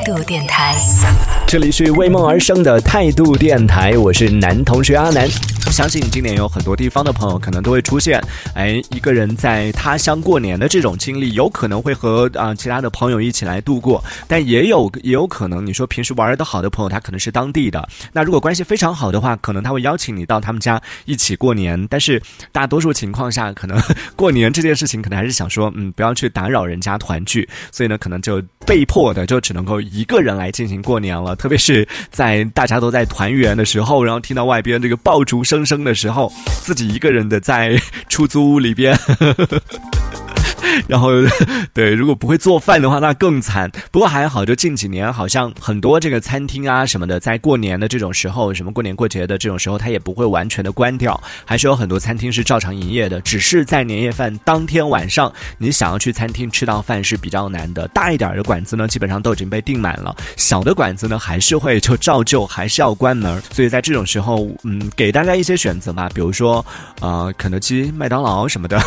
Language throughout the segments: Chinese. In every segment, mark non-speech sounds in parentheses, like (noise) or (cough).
态度电台。这里是为梦而生的态度电台，我是男同学阿南。相信今年有很多地方的朋友可能都会出现，哎，一个人在他乡过年的这种经历，有可能会和啊、其他的朋友一起来度过，但也有也有可能，你说平时玩的好的朋友，他可能是当地的，那如果关系非常好的话，可能他会邀请你到他们家一起过年，但是大多数情况下，可能过年这件事情，可能还是想说，嗯，不要去打扰人家团聚，所以呢，可能就被迫的就只能够一个人来进行过年了。特别是在大家都在团圆的时候，然后听到外边这个爆竹声声的时候，自己一个人的在出租屋里边。呵呵呵 (laughs) 然后，对，如果不会做饭的话，那更惨。不过还好，就近几年，好像很多这个餐厅啊什么的，在过年的这种时候，什么过年过节的这种时候，它也不会完全的关掉，还是有很多餐厅是照常营业的。只是在年夜饭当天晚上，你想要去餐厅吃到饭是比较难的。大一点的馆子呢，基本上都已经被订满了；小的馆子呢，还是会就照旧还是要关门。所以在这种时候，嗯，给大家一些选择吧，比如说，呃，肯德基、麦当劳什么的，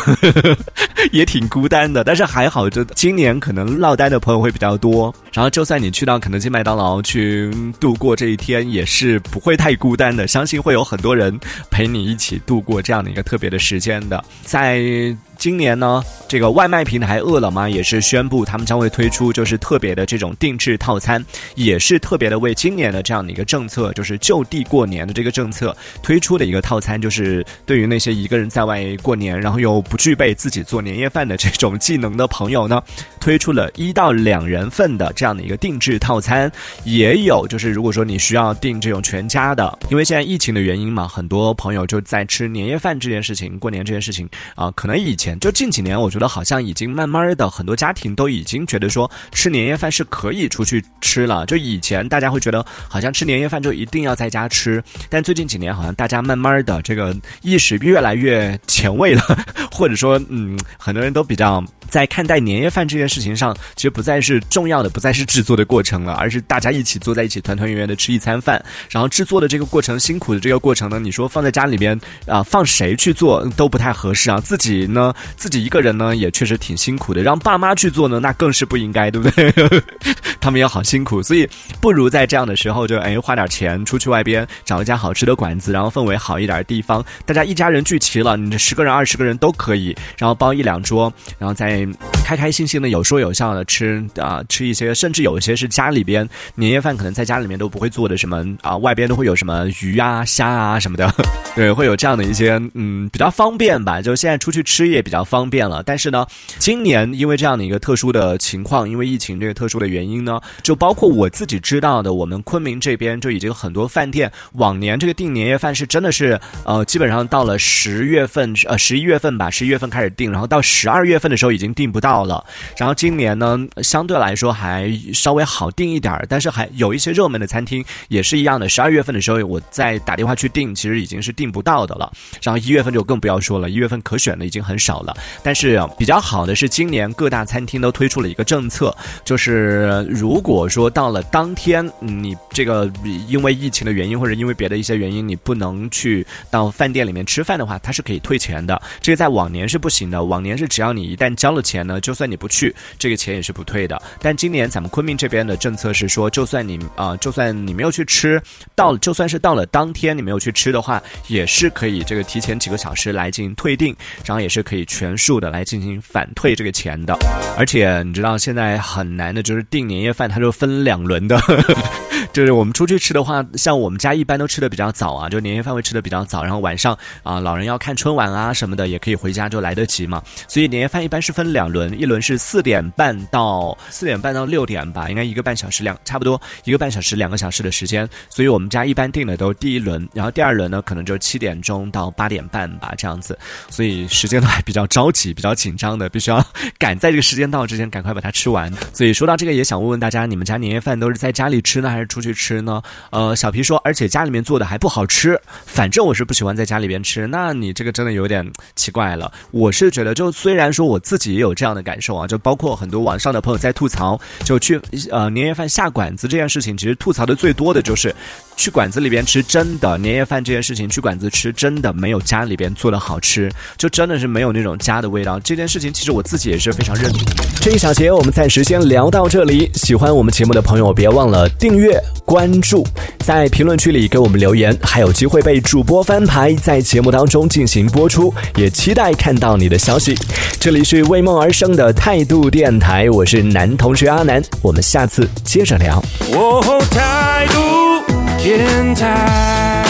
(laughs) 也挺孤孤单的。但是还好，就今年可能落单的朋友会比较多。然后，就算你去到肯德基、麦当劳去度过这一天，也是不会太孤单的。相信会有很多人陪你一起度过这样的一个特别的时间的。在今年呢，这个外卖平台饿了么也是宣布，他们将会推出就是特别的这种定制套餐，也是特别的为今年的这样的一个政策，就是就地过年的这个政策推出的一个套餐，就是对于那些一个人在外过年，然后又不具备自己做年夜饭的这种技能的朋友呢，推出了一到两人份的这样的一个定制套餐，也有就是如果说你需要订这种全家的，因为现在疫情的原因嘛，很多朋友就在吃年夜饭这件事情，过年这件事情啊、可能以前就近几年，我觉得好像已经慢慢的很多家庭都已经觉得说吃年夜饭是可以出去吃了。就以前大家会觉得好像吃年夜饭就一定要在家吃，但最近几年好像大家慢慢的这个意识越来越前卫了，或者说嗯，很多人都比较在看待年夜饭这件事情上，其实不再是重要的，不再是制作的过程了，而是大家一起坐在一起团团圆圆的吃一餐饭。然后制作的这个过程辛苦的这个过程呢，你说放在家里边啊、放谁去做都不太合适啊。自己呢，自己一个人呢也确实挺辛苦的，让爸妈去做呢，那更是不应该，对不对？(laughs) 他们也好辛苦，所以不如在这样的时候就哎花点钱出去外边找一家好吃的馆子，然后氛围好一点的地方，大家一家人聚齐了，你这十个人、二十个人都可以，然后包一两桌，然后再 name. 开开心心的、有说有笑的吃啊、吃一些，甚至有一些是家里边年夜饭可能在家里面都不会做的什么啊、外边都会有什么鱼啊、虾啊什么的，(laughs) 对，会有这样的一些嗯比较方便吧，就现在出去吃也比较方便了。但是呢，今年因为这样的一个特殊的情况，因为疫情这个特殊的原因呢，就包括我自己知道的，我们昆明这边就已经很多饭店往年这个订年夜饭是真的是呃，基本上到了十月份呃十一月份吧，十一月份开始订，然后到十二月份的时候已经订不到到了。然后今年呢，相对来说还稍微好订一点儿，但是还有一些热门的餐厅也是一样的，十二月份的时候我再打电话去订，其实已经是订不到的了。然后一月份就更不要说了，一月份可选的已经很少了。但是比较好的是，今年各大餐厅都推出了一个政策，就是如果说到了当天，你这个因为疫情的原因或者因为别的一些原因，你不能去到饭店里面吃饭的话，它是可以退钱的。这个在往年是不行的，往年是只要你一旦交了钱呢，就算你不去，这个钱也是不退的。但今年咱们昆明这边的政策是说，就算你啊、就算你没有去吃，到就算是到了当天你没有去吃的话，也是可以这个提前几个小时来进行退订，然后也是可以全数的来进行返退这个钱的。而且你知道现在很难的就是订年夜饭，它就分两轮的。(laughs) 就是我们出去吃的话，像我们家一般都吃的比较早啊，就年夜饭会吃的比较早，然后晚上啊、老人要看春晚啊什么的，也可以回家就来得及嘛。所以年夜饭一般是分两轮，一轮是四点半到四点半到六点吧，应该一个半小时两差不多一个半小时两个小时的时间。所以我们家一般订的都是第一轮，然后第二轮呢可能就七点钟到八点半吧这样子，所以时间都还比较着急、比较紧张的，必须要 (laughs) 赶在这个时间到之前赶快把它吃完。所以说到这个，也想问问大家，你们家年夜饭都是在家里吃呢，还是出去吃呢？呃，小皮说，而且家里面做的还不好吃，反正我是不喜欢在家里边吃。那你这个真的有点奇怪了。我是觉得，就虽然说我自己也有这样的感受啊，就包括很多网上的朋友在吐槽，就去呃年夜饭下馆子这件事情，其实吐槽的最多的就是去馆子里边吃真的年夜饭这件事情，去馆子吃真的没有家里边做的好吃，就真的是没有那种家的味道。这件事情其实我自己也是非常认同。这一小节我们暂时先聊到这里。喜欢我们节目的朋友，别忘了订阅关注，在评论区里给我们留言，还有机会被主播翻牌，在节目当中进行播出。也期待看到你的消息。这里是为梦而生的态度电台，我是男同学阿南，我们下次接着聊。我，态度电台。